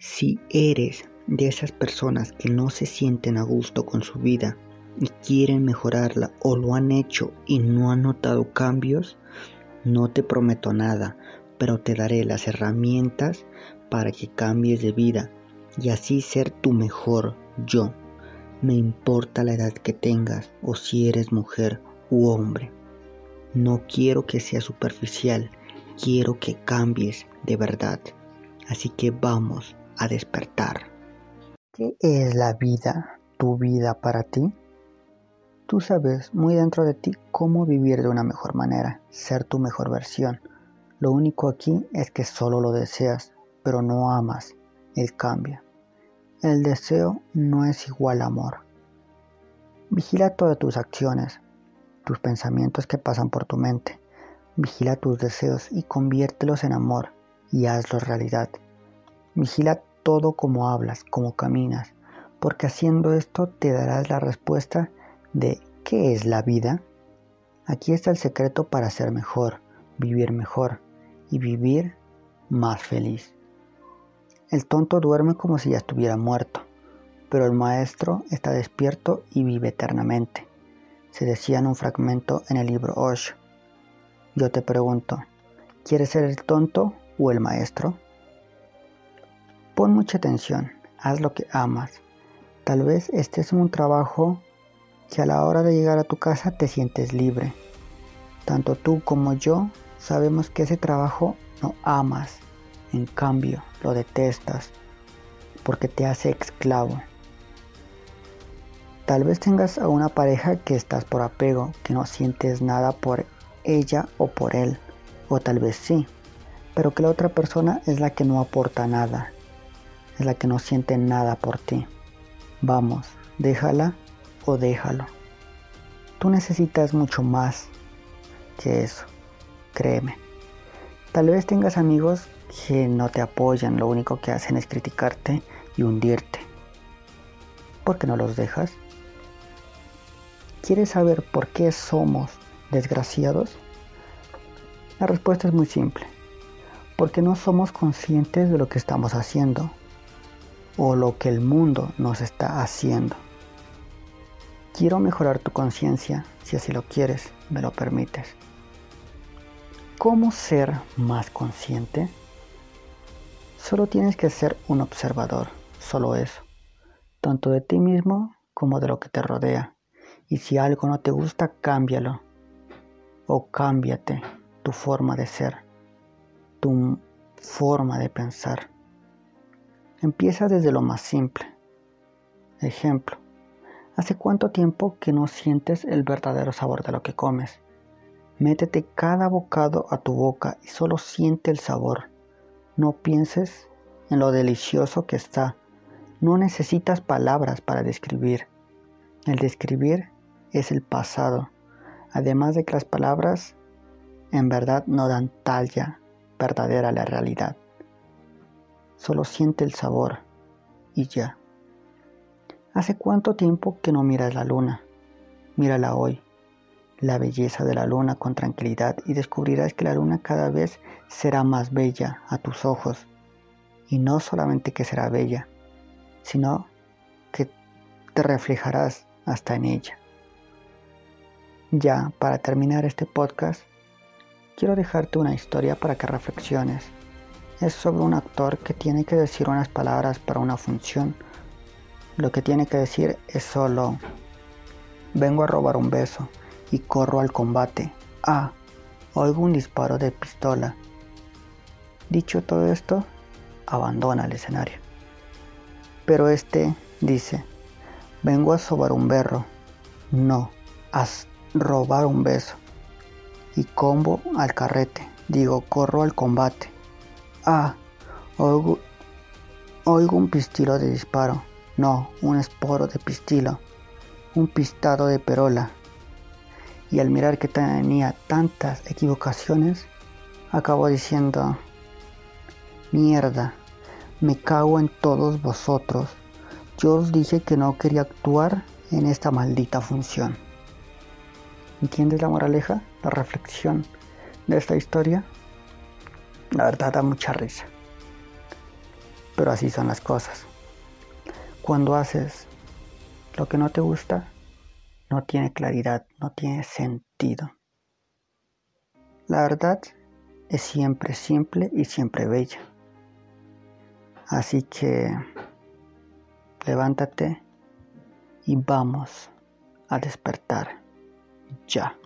Si eres de esas personas que no se sienten a gusto con su vida y quieren mejorarla o lo han hecho y no han notado cambios, no te prometo nada, pero te daré las herramientas para que cambies de vida y así ser tu mejor yo. Me importa la edad que tengas o si eres mujer u hombre. No quiero que sea superficial, quiero que cambies de verdad. Así que vamos a despertar. ¿Qué es la vida, tu vida para ti? Tú sabes muy dentro de ti cómo vivir de una mejor manera, ser tu mejor versión. Lo único aquí es que solo lo deseas, pero no amas el cambio. El deseo no es igual a amor. Vigila todas tus acciones, tus pensamientos que pasan por tu mente. Vigila tus deseos y conviértelos en amor y hazlos realidad. Vigila todo como hablas, como caminas, porque haciendo esto te darás la respuesta de ¿qué es la vida? Aquí está el secreto para ser mejor, vivir mejor y vivir más feliz. El tonto duerme como si ya estuviera muerto, pero el maestro está despierto y vive eternamente. Se decía en un fragmento en el libro Osho. Yo te pregunto, ¿quieres ser el tonto o el maestro? Pon mucha atención, haz lo que amas. Tal vez estés en un trabajo que a la hora de llegar a tu casa te sientes libre. Tanto tú como yo sabemos que ese trabajo no amas, en cambio lo detestas porque te hace esclavo. Tal vez tengas a una pareja que estás por apego, que no sientes nada por ella o por él, o tal vez sí, pero que la otra persona es la que no aporta nada, es la que no siente nada por ti. Vamos, déjala o déjalo. Tú necesitas mucho más que eso, créeme. Tal vez tengas amigos que no te apoyan, lo único que hacen es criticarte y hundirte. ¿Por qué no los dejas? ¿Quieres saber por qué somos desgraciados? La respuesta es muy simple. Porque no somos conscientes de lo que estamos haciendo o lo que el mundo nos está haciendo. Quiero mejorar tu conciencia, si así lo quieres, me lo permites. ¿Cómo ser más consciente? Solo tienes que ser un observador, solo eso, tanto de ti mismo como de lo que te rodea. Y si algo no te gusta, cámbialo. O cámbiate tu forma de ser, tu forma de pensar. Empieza desde lo más simple. Ejemplo, ¿hace cuánto tiempo que no sientes el verdadero sabor de lo que comes? Métete cada bocado a tu boca y solo siente el sabor. No pienses en lo delicioso que está. No necesitas palabras para describir. El describir es el pasado. Además de que las palabras en verdad no dan talla verdadera a la realidad solo siente el sabor y ya. ¿Hace cuánto tiempo que no miras la luna? Mírala hoy, la belleza de la luna con tranquilidad y descubrirás que la luna cada vez será más bella a tus ojos. Y no solamente que será bella, sino que te reflejarás hasta en ella. Ya, para terminar este podcast, quiero dejarte una historia para que reflexiones es sobre un actor que tiene que decir unas palabras para una función. Lo que tiene que decir es solo, vengo a robar un beso y corro al combate. Ah, oigo un disparo de pistola. Dicho todo esto, abandona el escenario. Pero este dice, vengo a sobar un berro. No, a robar un beso. Y combo al carrete. Digo, corro al combate. Ah, oigo, un pistilo de disparo. No, un esporo de pistilo. Un pistado de perola. Y al mirar que tenía tantas equivocaciones, acabó diciendo, mierda, me cago en todos vosotros. Yo os dije que no quería actuar en esta maldita función. ¿Entiendes la moraleja? La reflexión de esta historia. La verdad da mucha risa. pero así son las cosas. Cuando haces lo que no te gusta, no tiene claridad, no tiene sentido. La verdad es siempre simple y siempre bella. Así que levántate y vamos a despertar ya.